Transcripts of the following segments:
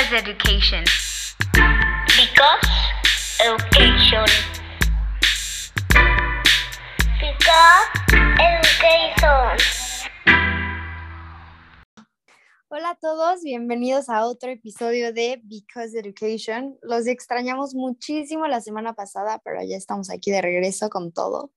Because education. Because education. Because education. Hola a todos, bienvenidos a otro episodio de Because Education. Los extrañamos muchísimo la semana pasada, pero ya estamos aquí de regreso con todo.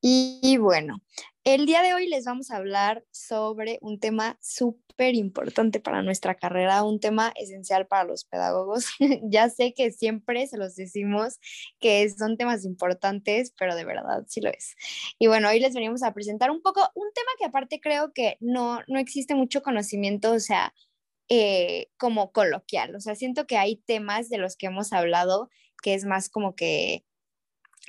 Y, bueno, el día de hoy les vamos a hablar sobre un tema súper importante para nuestra carrera, un tema esencial para los pedagogos. ya sé que siempre se los decimos que son temas importantes, pero de verdad sí lo es. Y bueno, hoy les venimos a presentar un poco un tema que aparte creo que no, no existe mucho conocimiento, o sea, eh, como coloquial. O sea, siento que hay temas de los que hemos hablado que es más como que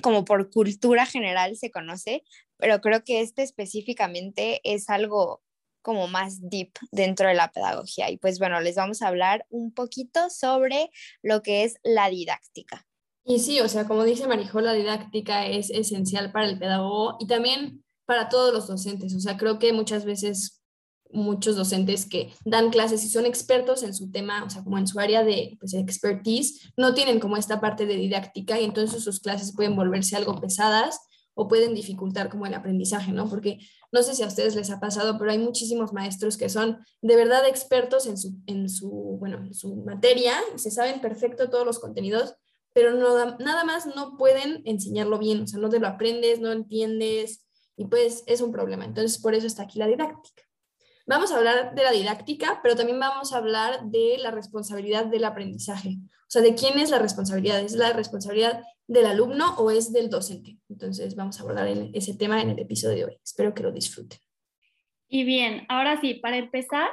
como por cultura general se conoce, pero creo que este específicamente es algo como más deep dentro de la pedagogía. Y pues bueno, les vamos a hablar un poquito sobre lo que es la didáctica. Y sí, o sea, como dice Marijol, la didáctica es esencial para el pedagogo y también para todos los docentes. O sea, creo que muchas veces muchos docentes que dan clases y son expertos en su tema, o sea, como en su área de pues, expertise, no tienen como esta parte de didáctica y entonces sus clases pueden volverse algo pesadas o pueden dificultar como el aprendizaje, ¿no? Porque no sé si a ustedes les ha pasado, pero hay muchísimos maestros que son de verdad expertos en su, en su, bueno, en su materia, se saben perfecto todos los contenidos, pero no, nada más no pueden enseñarlo bien, o sea, no te lo aprendes, no entiendes, y pues es un problema. Entonces, por eso está aquí la didáctica. Vamos a hablar de la didáctica, pero también vamos a hablar de la responsabilidad del aprendizaje. O sea, ¿de quién es la responsabilidad? ¿Es la responsabilidad del alumno o es del docente? Entonces, vamos a abordar ese tema en el episodio de hoy. Espero que lo disfruten. Y bien, ahora sí, para empezar,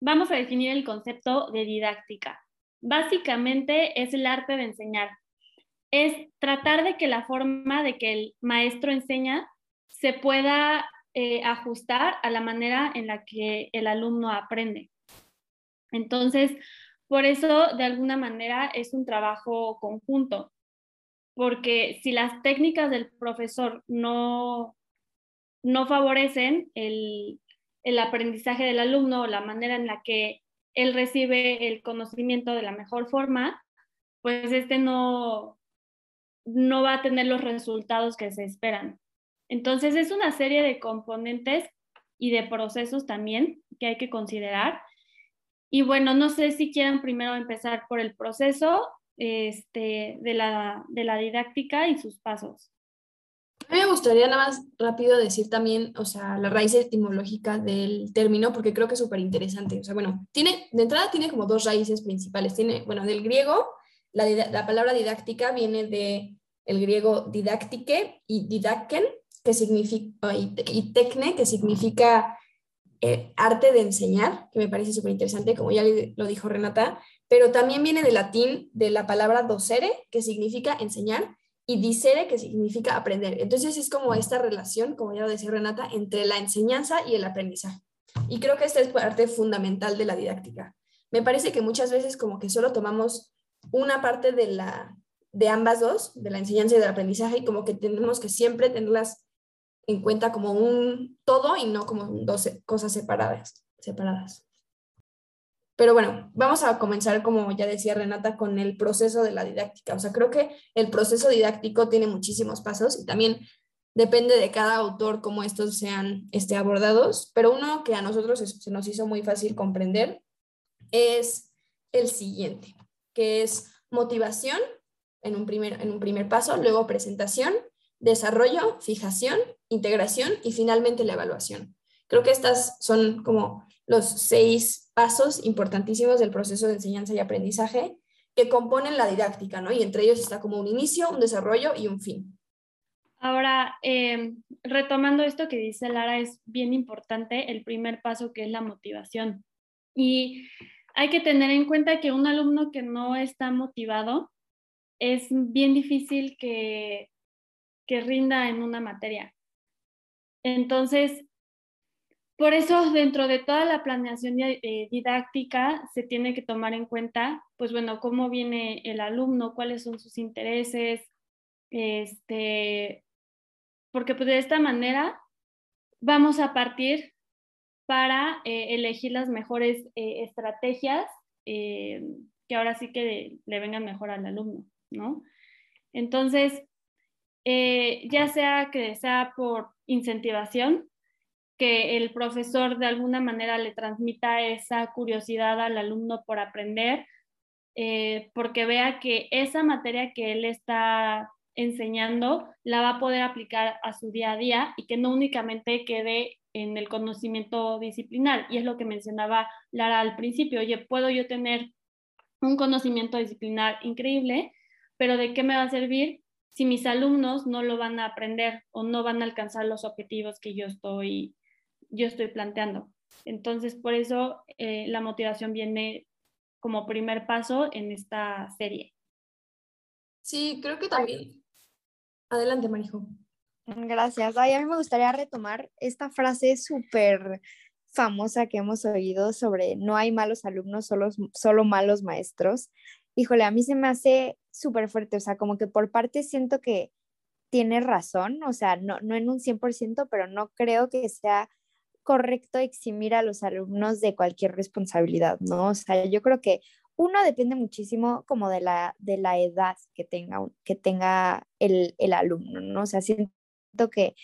vamos a definir el concepto de didáctica. Básicamente es el arte de enseñar. Es tratar de que la forma de que el maestro enseña se pueda eh, ajustar a la manera en la que el alumno aprende. Entonces, por eso, de alguna manera, es un trabajo conjunto, porque si las técnicas del profesor no, no favorecen el, el aprendizaje del alumno o la manera en la que él recibe el conocimiento de la mejor forma, pues este no, no va a tener los resultados que se esperan. Entonces es una serie de componentes y de procesos también que hay que considerar. Y bueno, no sé si quieran primero empezar por el proceso este, de, la, de la didáctica y sus pasos. A mí me gustaría nada más rápido decir también, o sea, la raíz etimológica del término, porque creo que es súper interesante. O sea, bueno, tiene, de entrada tiene como dos raíces principales. Tiene, bueno, del griego, la, la palabra didáctica viene de el griego didáctique y didakken, que significa, y, tecne, que significa eh, arte de enseñar, que me parece súper interesante, como ya lo dijo Renata, pero también viene del latín de la palabra docere, que significa enseñar, y dicere, que significa aprender. Entonces es como esta relación, como ya lo decía Renata, entre la enseñanza y el aprendizaje. Y creo que esta es parte fundamental de la didáctica. Me parece que muchas veces como que solo tomamos una parte de, la, de ambas dos, de la enseñanza y del aprendizaje, y como que tenemos que siempre tenerlas en cuenta como un todo y no como dos cosas separadas. separadas. Pero bueno, vamos a comenzar, como ya decía Renata, con el proceso de la didáctica. O sea, creo que el proceso didáctico tiene muchísimos pasos y también depende de cada autor cómo estos sean este, abordados, pero uno que a nosotros se nos hizo muy fácil comprender es el siguiente, que es motivación en un primer, en un primer paso, luego presentación, desarrollo, fijación, integración y finalmente la evaluación. Creo que estas son como los seis pasos importantísimos del proceso de enseñanza y aprendizaje que componen la didáctica, ¿no? Y entre ellos está como un inicio, un desarrollo y un fin. Ahora, em, retomando esto que dice Lara, es bien importante el primer paso que es la motivación. Y hay que tener en cuenta que un alumno que no está motivado es bien difícil que que rinda en una materia. Entonces, por eso dentro de toda la planeación eh, didáctica se tiene que tomar en cuenta, pues bueno, cómo viene el alumno, cuáles son sus intereses, este, porque pues de esta manera vamos a partir para eh, elegir las mejores eh, estrategias que ahora sí que le vengan mejor al alumno, ¿no? Entonces, ya sea que sea por incentivación, que el profesor de alguna manera le transmita esa curiosidad al alumno por aprender, eh, porque vea que esa materia que él está enseñando la va a poder aplicar a su día a día y que no únicamente quede en el conocimiento disciplinar. Y es lo que mencionaba Lara al principio, oye, puedo yo tener un conocimiento disciplinar increíble, pero ¿de qué me va a servir si mis alumnos no lo van a aprender o no van a alcanzar los objetivos que yo estoy, yo estoy planteando? Entonces, por eso eh, la motivación viene como primer paso en esta serie. Sí, creo que también. Adelante, Marijo. Gracias. Ay, a mí me gustaría retomar esta frase súper famosa que hemos oído sobre no hay malos alumnos, solo, solo malos maestros. Híjole, a mí se me hace súper fuerte, o sea, como que por parte siento que tiene razón, o sea, no, no en un 100%, pero no creo que sea correcto eximir a los alumnos de cualquier responsabilidad, ¿no? O sea, yo creo que uno depende muchísimo como de la, de la edad que tenga, que tenga el, el alumno, ¿no? O sea, siento que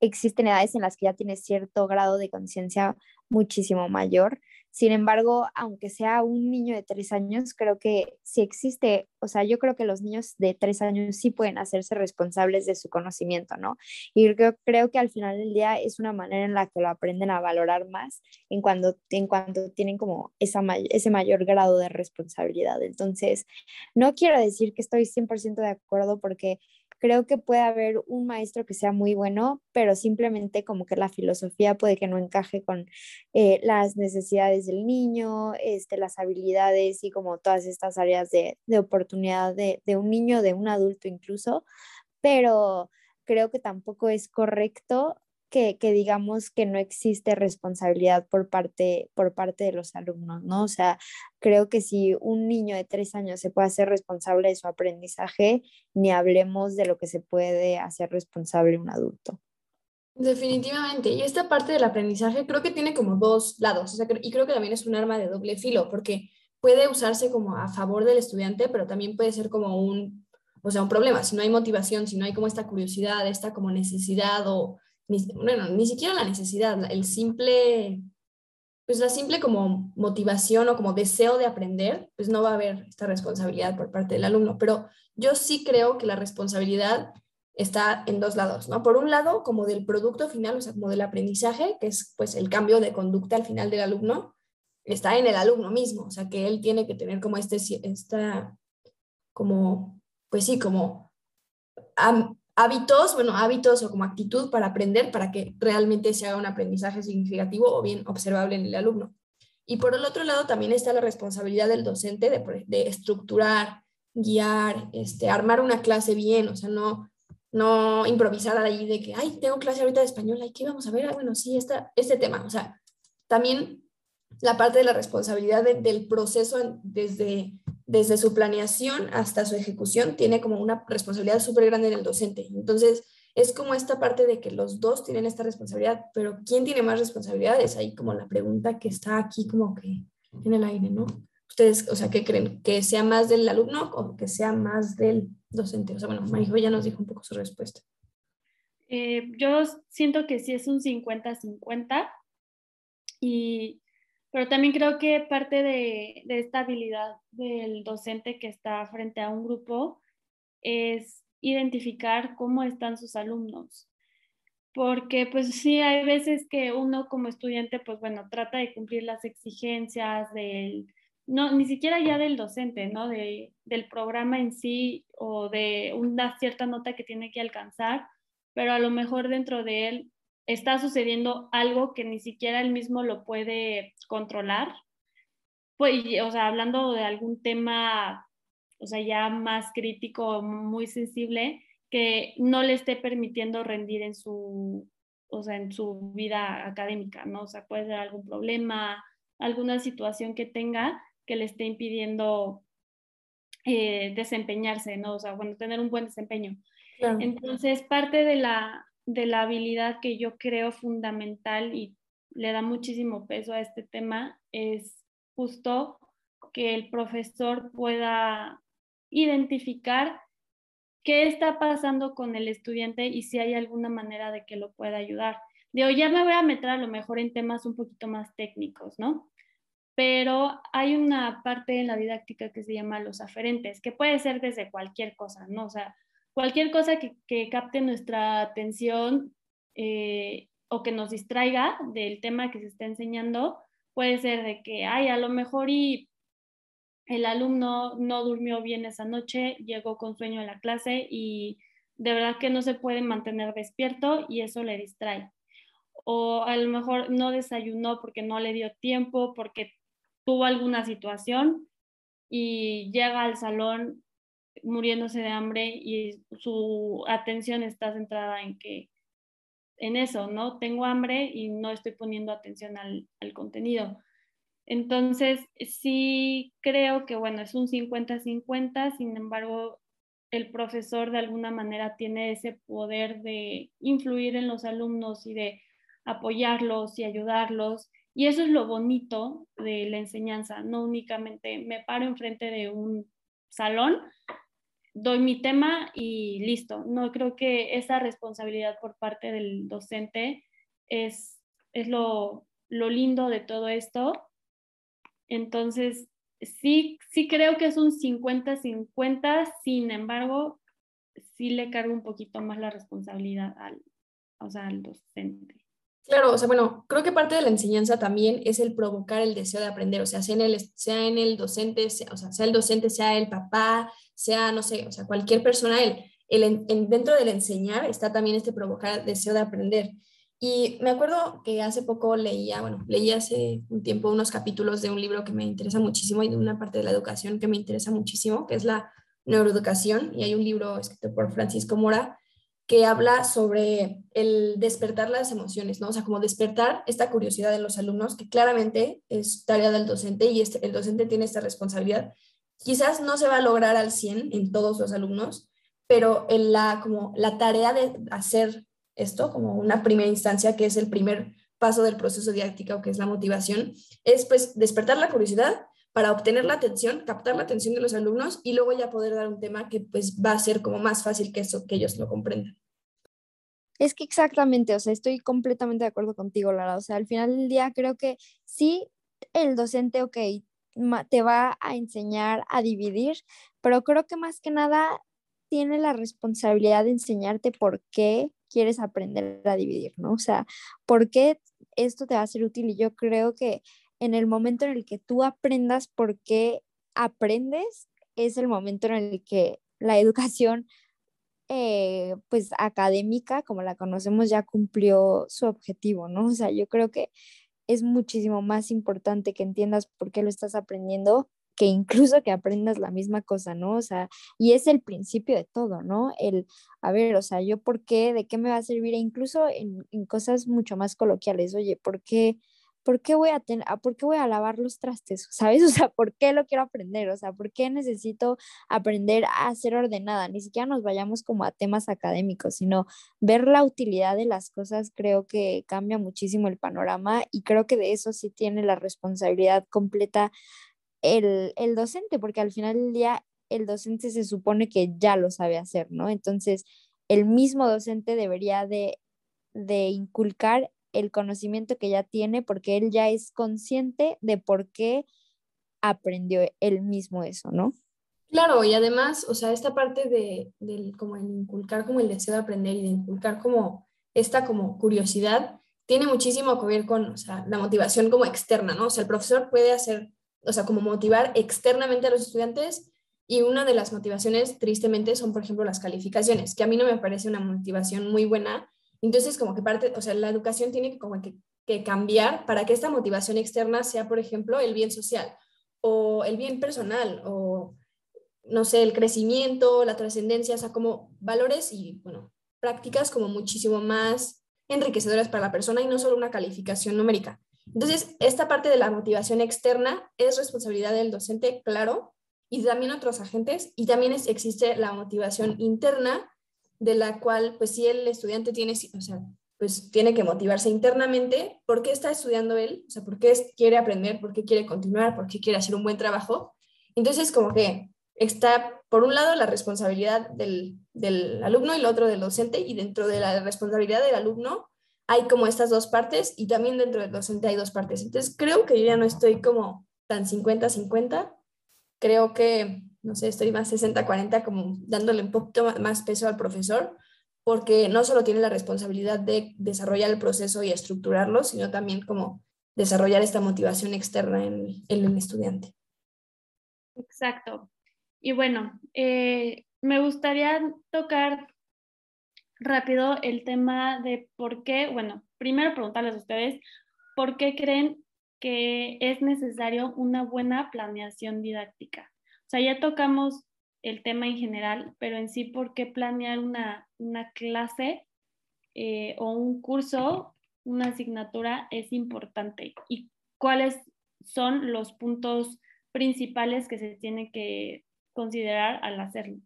existen edades en las que ya tienes cierto grado de conciencia muchísimo mayor. Sin embargo, aunque sea un niño de tres años, creo que sí existe, o sea, yo creo que los niños de tres años sí pueden hacerse responsables de su conocimiento, ¿no? Y creo, creo que al final del día es una manera en la que lo aprenden a valorar más en cuando, en cuanto tienen como esa, ese mayor grado de responsabilidad. Entonces, no quiero decir que estoy 100% de acuerdo porque creo que puede haber un maestro que sea muy bueno, pero simplemente como que la filosofía puede que no encaje con eh, las necesidades del niño, este, las habilidades y como todas estas áreas de, de oportunidad de, de un niño, de un adulto incluso, pero creo que tampoco es correcto que, digamos que no existe responsabilidad por parte, por parte de los alumnos, ¿no? O sea, creo que si un niño de tres años se puede hacer responsable de su aprendizaje, ni hablemos de lo que se puede hacer responsable un adulto. Definitivamente. Y esta parte del aprendizaje creo que tiene como dos lados, o sea, y creo que también es un arma de doble filo, porque puede usarse como a favor del estudiante, pero también puede ser como un, o sea, un problema. Si no hay motivación, si no hay como esta curiosidad, esta como necesidad o ni, bueno, ni siquiera la necesidad, el simple, pues la simple como motivación o como deseo de aprender, pues no va a haber esta responsabilidad por parte del alumno. Pero yo sí creo que la responsabilidad está en dos lados, ¿no? Por un lado, como del producto final, o sea, como del aprendizaje, que es pues el cambio de conducta al final del alumno, está en el alumno mismo, o sea, que él tiene que tener como este, esta, como, pues sí, como hábitos, bueno, hábitos o como actitud para aprender para que realmente se haga un aprendizaje significativo o bien observable en el alumno. Y por el otro lado también está la responsabilidad del docente de, estructurar, guiar, este, armar una clase bien, o sea, no, no improvisar ahí de que, ay, tengo clase ahorita de español, ay, ¿qué vamos a ver? Ah, bueno, sí, esta, este tema, o sea, también la parte de la responsabilidad del proceso desde desde su planeación hasta su ejecución, tiene como una responsabilidad súper grande en el docente. Entonces, es como esta parte de que los dos tienen esta responsabilidad, pero ¿quién tiene más responsabilidades? Ahí como la pregunta que está aquí como que en el aire, ¿no? Ustedes, o sea, ¿qué creen? ¿Que sea más del alumno o que sea más del docente? O sea, bueno, Marijo ya nos dijo un poco su respuesta. Eh, yo siento que sí es un 50-50 y pero también creo que parte de, esta habilidad del docente que está frente a un grupo es identificar cómo están sus alumnos. Porque pues sí, hay veces que uno como estudiante, pues bueno, trata de cumplir las exigencias del, no, ni siquiera ya del docente, ¿no? De, del programa en sí o de una cierta nota que tiene que alcanzar, pero a lo mejor dentro de él está sucediendo algo que ni siquiera él mismo lo puede controlar. Pues, o sea, hablando de algún tema, o sea, ya más crítico, muy sensible, que no le esté permitiendo rendir en su, o sea, en su vida académica, ¿no? O sea, puede ser algún problema, alguna situación que tenga que le esté impidiendo eh, desempeñarse, ¿no? O sea, bueno, tener un buen desempeño. Entonces, parte de la, de la habilidad que yo creo fundamental y le da muchísimo peso a este tema es justo que el profesor pueda identificar qué está pasando con el estudiante y si hay alguna manera de que lo pueda ayudar. Digo, ya me voy a meter a lo mejor en temas un poquito más técnicos, ¿no? Pero hay una parte en la didáctica que se llama los aferentes, que puede ser desde cualquier cosa, ¿no? O sea, cualquier cosa que, capte nuestra atención eh, o que nos distraiga del tema que se está enseñando, puede ser de que, ay, a lo mejor y el alumno no durmió bien esa noche, llegó con sueño a la clase y de verdad que no se puede mantener despierto y eso le distrae. O a lo mejor no desayunó porque no le dio tiempo, porque tuvo alguna situación y llega al salón muriéndose de hambre y su atención está centrada en que en eso, ¿no? Tengo hambre y no estoy poniendo atención al, al contenido. Entonces, sí creo que, bueno, es un 50-50, sin embargo, el profesor de alguna manera tiene ese poder de influir en los alumnos y de apoyarlos y ayudarlos. Y eso es lo bonito de la enseñanza, no únicamente me paro enfrente de un salón, doy mi tema y listo. No creo que esa responsabilidad por parte del docente es, es lo, lo lindo de todo esto entonces, sí, sí creo que es un 50-50, sin embargo, sí le cargo un poquito más la responsabilidad al, o sea, al docente. Claro, o sea, bueno, creo que parte de la enseñanza también es el provocar el deseo de aprender, o sea, sea en el, sea en el docente, o sea, sea el docente, sea el papá, sea, no sé, o sea, cualquier persona, el, el, dentro del enseñar está también este provocar el deseo de aprender. Y me acuerdo que hace poco leía, bueno, leí hace un tiempo unos capítulos de un libro que me interesa muchísimo y de una parte de la educación que me interesa muchísimo, que es la neuroeducación. Y hay un libro escrito por Francisco Mora que habla sobre el despertar las emociones, ¿no? O sea, como despertar esta curiosidad de los alumnos, que claramente es tarea del docente y este, el docente tiene esta responsabilidad. Quizás no se va a lograr al 100 en todos los alumnos, pero en la, como la tarea de hacer esto como una primera instancia, que es el primer paso del proceso didáctico, que es la motivación, es pues despertar la curiosidad para obtener la atención, captar la atención de los alumnos y luego ya poder dar un tema que pues va a ser como más fácil que eso, que ellos lo comprendan. Es que exactamente, o sea, estoy completamente de acuerdo contigo, Lara. O sea, al final del día creo que sí, el docente, ok, te va a enseñar a dividir, pero creo que más que nada tiene la responsabilidad de enseñarte por qué quieres aprender a dividir, ¿no? O sea, ¿por qué esto te va a ser útil? Y yo creo que en el momento en el que tú aprendas por qué aprendes, es el momento en el que la educación, eh, pues académica, como la conocemos, ya cumplió su objetivo, ¿no? O sea, yo creo que es muchísimo más importante que entiendas por qué lo estás aprendiendo que incluso que aprendas la misma cosa, ¿no? O sea, y es el principio de todo, ¿no? El, a ver, o sea, yo por qué, de qué me va a servir, e incluso en, cosas mucho más coloquiales, oye, ¿por qué? ¿Por qué, voy a tener, ¿Por qué voy a lavar los trastes? ¿Sabes? O sea, ¿por qué lo quiero aprender? O sea, ¿por qué necesito aprender a ser ordenada? Ni siquiera nos vayamos como a temas académicos, sino ver la utilidad de las cosas creo que cambia muchísimo el panorama y creo que de eso sí tiene la responsabilidad completa el, docente, porque al final del día el docente se supone que ya lo sabe hacer, ¿no? Entonces, el mismo docente debería de, de inculcar el conocimiento que ya tiene porque él ya es consciente de por qué aprendió él mismo eso, ¿no? Claro, y además, o sea, esta parte de, del, como el inculcar como el deseo de aprender y de inculcar como esta como curiosidad, tiene muchísimo que ver con, o sea, la motivación como externa, ¿no? O sea, el profesor puede hacer o sea, como motivar externamente a los estudiantes y una de las motivaciones, tristemente, son, por ejemplo, las calificaciones, que a mí no me parece una motivación muy buena. Entonces, como que parte, o sea, la educación tiene que, como que, cambiar para que esta motivación externa sea, por ejemplo, el bien social o el bien personal o, no sé, el crecimiento, la trascendencia, o sea, como valores y, bueno, prácticas como muchísimo más enriquecedoras para la persona y no solo una calificación numérica. Entonces, esta parte de la motivación externa es responsabilidad del docente, claro, y también otros agentes, y también existe la motivación interna, de la cual, pues si el estudiante tiene, o sea, pues tiene que motivarse internamente. ¿Por qué está estudiando él? O sea, ¿por qué quiere aprender? ¿Por qué quiere continuar? ¿Por qué quiere hacer un buen trabajo? Entonces, como que está, por un lado, la responsabilidad del, del alumno y el otro del docente, y dentro de la responsabilidad del alumno hay como estas dos partes, y también dentro del docente hay dos partes. Entonces, creo que yo ya no estoy como tan 50-50, creo que, no sé, estoy más 60-40, como dándole un poquito más peso al profesor, porque no solo tiene la responsabilidad de desarrollar el proceso y estructurarlo, sino también como desarrollar esta motivación externa en, el estudiante. Exacto. Y bueno, eh, me gustaría tocar rápido el tema de por qué, bueno, primero preguntarles a ustedes, ¿por qué creen que es necesario una buena planeación didáctica? O sea, ya tocamos el tema en general, pero en sí, ¿por qué planear una, una clase eh, o un curso, una asignatura es importante? ¿Y cuáles son los puntos principales que se tiene que considerar al hacerlo?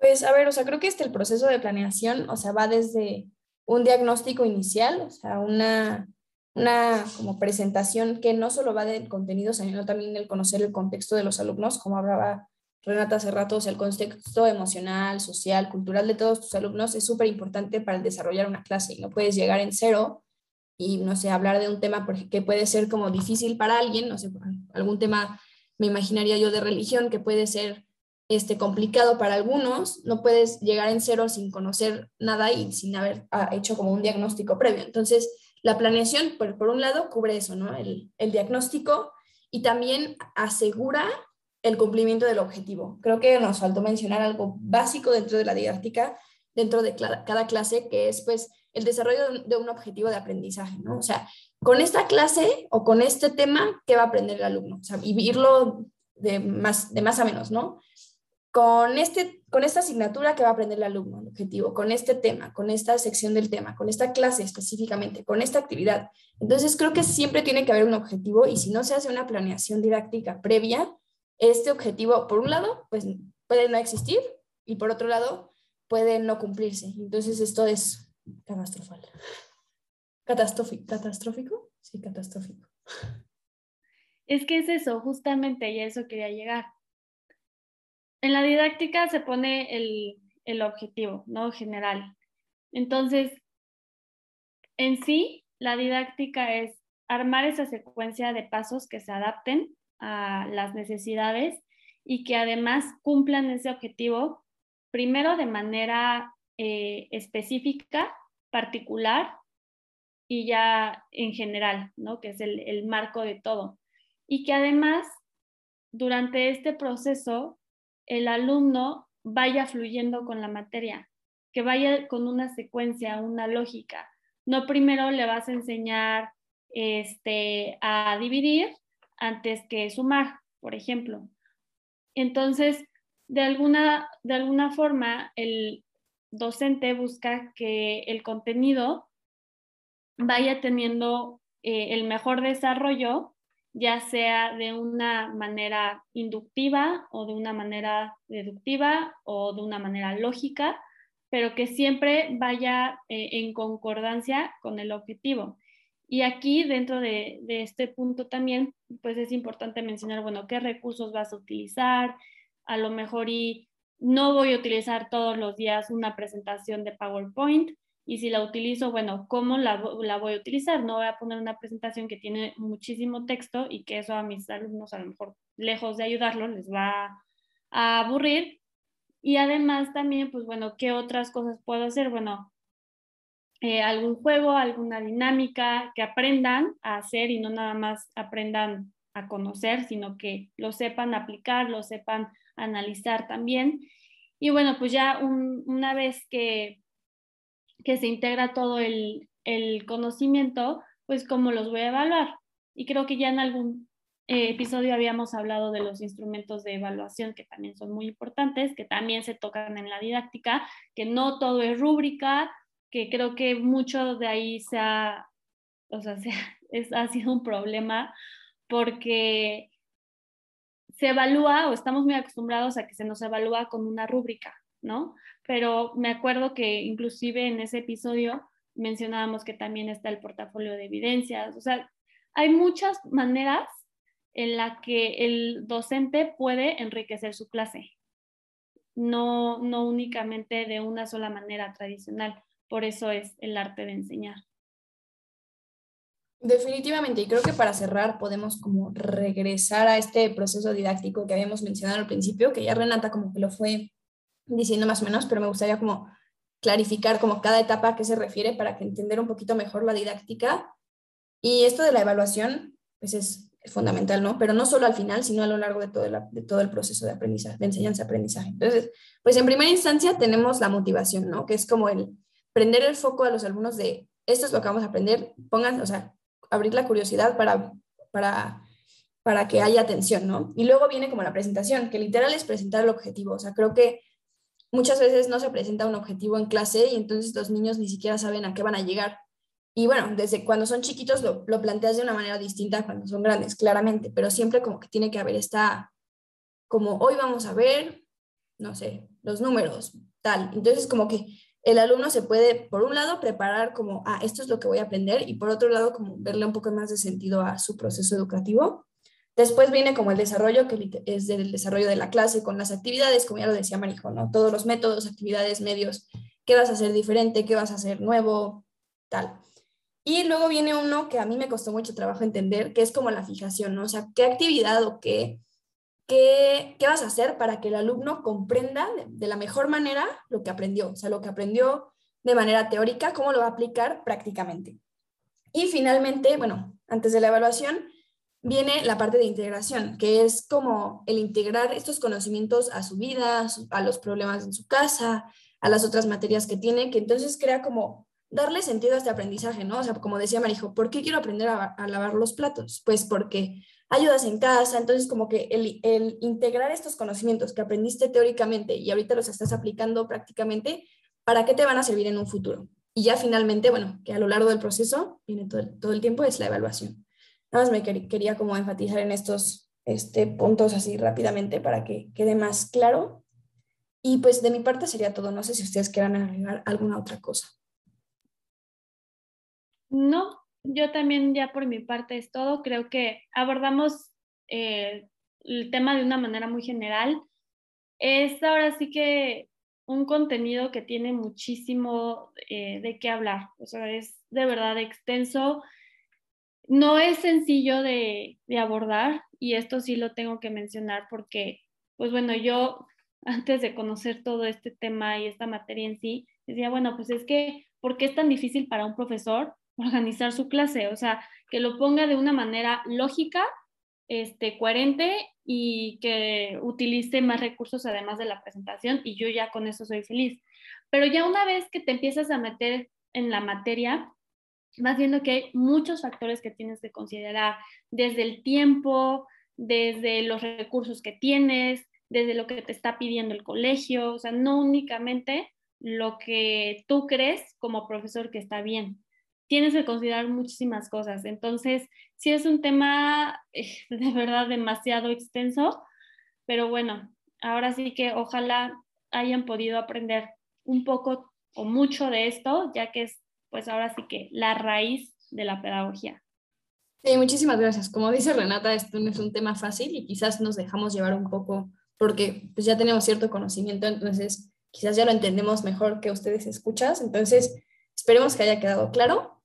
Pues a ver, o sea, creo que este el proceso de planeación, o sea, va desde un diagnóstico inicial, o sea, una, una como presentación que no solo va del contenido, sino también el conocer el contexto de los alumnos, como hablaba Renata hace rato, o sea, el contexto emocional, social, cultural de todos tus alumnos es súper importante para desarrollar una clase y no puedes llegar en cero y, no sé, hablar de un tema que puede ser como difícil para alguien, no sé, algún tema, me imaginaría yo, de religión que puede ser este, complicado para algunos, no puedes llegar en cero sin conocer nada y sin haber ah, hecho como un diagnóstico previo. Entonces, la planeación, por, por un lado, cubre eso, ¿no? El, el diagnóstico y también asegura el cumplimiento del objetivo. Creo que nos faltó mencionar algo básico dentro de la didáctica, dentro de cada clase, que es pues el desarrollo de un objetivo de aprendizaje, ¿no? O sea, con esta clase o con este tema, ¿qué va a aprender el alumno? O sea, vivirlo de más, de más a menos, ¿no? Con, este, con esta asignatura, ¿qué va a aprender el alumno? El objetivo, con este tema, con esta sección del tema, con esta clase específicamente, con esta actividad. Entonces, creo que siempre tiene que haber un objetivo y si no se hace una planeación didáctica previa, este objetivo, por un lado, pues puede no existir y por otro lado, puede no cumplirse. Entonces esto es catastrofal. Catastrófico. ¿Catastrófico? Sí, catastrófico. Es que es eso, justamente, y a eso quería llegar. En la didáctica se pone el, el objetivo, ¿no? General. Entonces, en sí, la didáctica es armar esa secuencia de pasos que se adapten a las necesidades y que además cumplan ese objetivo, primero de manera eh, específica, particular y ya en general, ¿no? que es el, el marco de todo. Y que además, durante este proceso, el alumno vaya fluyendo con la materia, que vaya con una secuencia, una lógica. No primero le vas a enseñar este, a dividir antes que sumar, por ejemplo. Entonces, de alguna, de alguna forma, el docente busca que el contenido vaya teniendo eh, el mejor desarrollo, ya sea de una manera inductiva o de una manera deductiva o de una manera lógica, pero que siempre vaya eh, en concordancia con el objetivo. Y aquí, dentro de, este punto también, pues es importante mencionar, bueno, qué recursos vas a utilizar, a lo mejor y no voy a utilizar todos los días una presentación de PowerPoint, y si la utilizo, bueno, ¿cómo la, la, voy a utilizar? No voy a poner una presentación que tiene muchísimo texto y que eso a mis alumnos a lo mejor lejos de ayudarlos les va a aburrir. Y además también, pues bueno, ¿qué otras cosas puedo hacer? Bueno, eh, algún juego, alguna dinámica que aprendan a hacer y no nada más aprendan a conocer, sino que lo sepan aplicar, lo sepan analizar también. Y bueno, pues ya una vez que, que se integra todo el, conocimiento, pues cómo los voy a evaluar. Y creo que ya en algún eh, episodio habíamos hablado de los instrumentos de evaluación que también son muy importantes, que también se tocan en la didáctica, que no todo es rúbrica, que creo que mucho de ahí se ha, o sea, es, ha sido un problema porque se evalúa o estamos muy acostumbrados a que se nos evalúa con una rúbrica, ¿no? Pero me acuerdo que inclusive en ese episodio mencionábamos que también está el portafolio de evidencias, o sea, hay muchas maneras en la que el docente puede enriquecer su clase, no, no únicamente de una sola manera tradicional, por eso es el arte de enseñar. Definitivamente, y creo que para cerrar podemos como regresar a este proceso didáctico que habíamos mencionado al principio, que ya Renata como que lo fue diciendo más o menos, pero me gustaría como clarificar como cada etapa a qué se refiere para que entender un poquito mejor la didáctica. Y esto de la evaluación, pues es, fundamental, ¿no? Pero no solo al final, sino a lo largo de todo, de todo el proceso de aprendizaje, de enseñanza-aprendizaje. Entonces, pues en primera instancia tenemos la motivación, ¿no? Que es como el prender el foco a los alumnos de esto es lo que vamos a aprender, pongan, o sea, abrir la curiosidad para, para, para que haya atención, ¿no? Y luego viene como la presentación, que literal es presentar el objetivo, o sea, creo que muchas veces no se presenta un objetivo en clase y entonces los niños ni siquiera saben a qué van a llegar. Y bueno, desde cuando son chiquitos lo, lo planteas de una manera distinta cuando son grandes, claramente, pero siempre como que tiene que haber esta, como hoy vamos a ver, no sé, los números, tal. Entonces como que el alumno se puede, por un lado, preparar como, ah, esto es lo que voy a aprender, y por otro lado, como verle un poco más de sentido a su proceso educativo. Después viene como el desarrollo, que es del desarrollo de la clase con las actividades, como ya lo decía Marijo, ¿no? Todos los métodos, actividades, medios, qué vas a hacer diferente, qué vas a hacer nuevo, tal. Y luego viene uno que a mí me costó mucho trabajo entender, que es como la fijación, ¿no? O sea, qué actividad o qué ¿qué, vas a hacer para que el alumno comprenda de, la mejor manera lo que aprendió? O sea, lo que aprendió de manera teórica, cómo lo va a aplicar prácticamente. Y finalmente, bueno, antes de la evaluación, viene la parte de integración, que es como el integrar estos conocimientos a su vida, a los problemas en su casa, a las otras materias que tiene, que entonces crea como darle sentido a este aprendizaje, ¿no? O sea, como decía Marijo, ¿por qué quiero aprender a, lavar los platos? Pues porque ayudas en casa, entonces como que el, integrar estos conocimientos que aprendiste teóricamente y ahorita los estás aplicando prácticamente, ¿para qué te van a servir en un futuro? Y ya finalmente, bueno, que a lo largo del proceso, viene todo, el tiempo, es la evaluación. Nada más me quería como enfatizar en estos este, puntos así rápidamente para que quede más claro. Y pues de mi parte sería todo. No sé si ustedes quieran agregar alguna otra cosa. No, yo también ya por mi parte es todo. Creo que abordamos eh, el tema de una manera muy general. Es ahora sí que un contenido que tiene muchísimo eh, de qué hablar. O sea, es de verdad extenso. No es sencillo de, abordar y esto sí lo tengo que mencionar porque, pues bueno, yo antes de conocer todo este tema y esta materia en sí, decía, bueno, pues es que, ¿por qué es tan difícil para un profesor organizar su clase, o sea, que lo ponga de una manera lógica, este, coherente y que utilice más recursos además de la presentación y yo ya con eso soy feliz. Pero ya una vez que te empiezas a meter en la materia, vas viendo que hay muchos factores que tienes que considerar, desde el tiempo, desde los recursos que tienes, desde lo que te está pidiendo el colegio, o sea, no únicamente lo que tú crees como profesor que está bien, tienes que considerar muchísimas cosas. Entonces, sí es un tema eh, de verdad demasiado extenso, pero bueno, ahora sí que ojalá hayan podido aprender un poco o mucho de esto, ya que es pues ahora sí que la raíz de la pedagogía. Sí, muchísimas gracias. Como dice Renata, esto no es un tema fácil y quizás nos dejamos llevar un poco porque pues ya tenemos cierto conocimiento, entonces quizás ya lo entendemos mejor que ustedes escuchas. Entonces, esperemos que haya quedado claro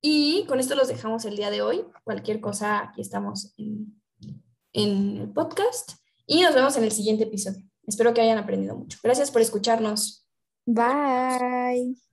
y con esto los dejamos el día de hoy. Cualquier cosa, aquí estamos en, en el podcast y nos vemos en el siguiente episodio. Espero que hayan aprendido mucho. Gracias por escucharnos. Bye.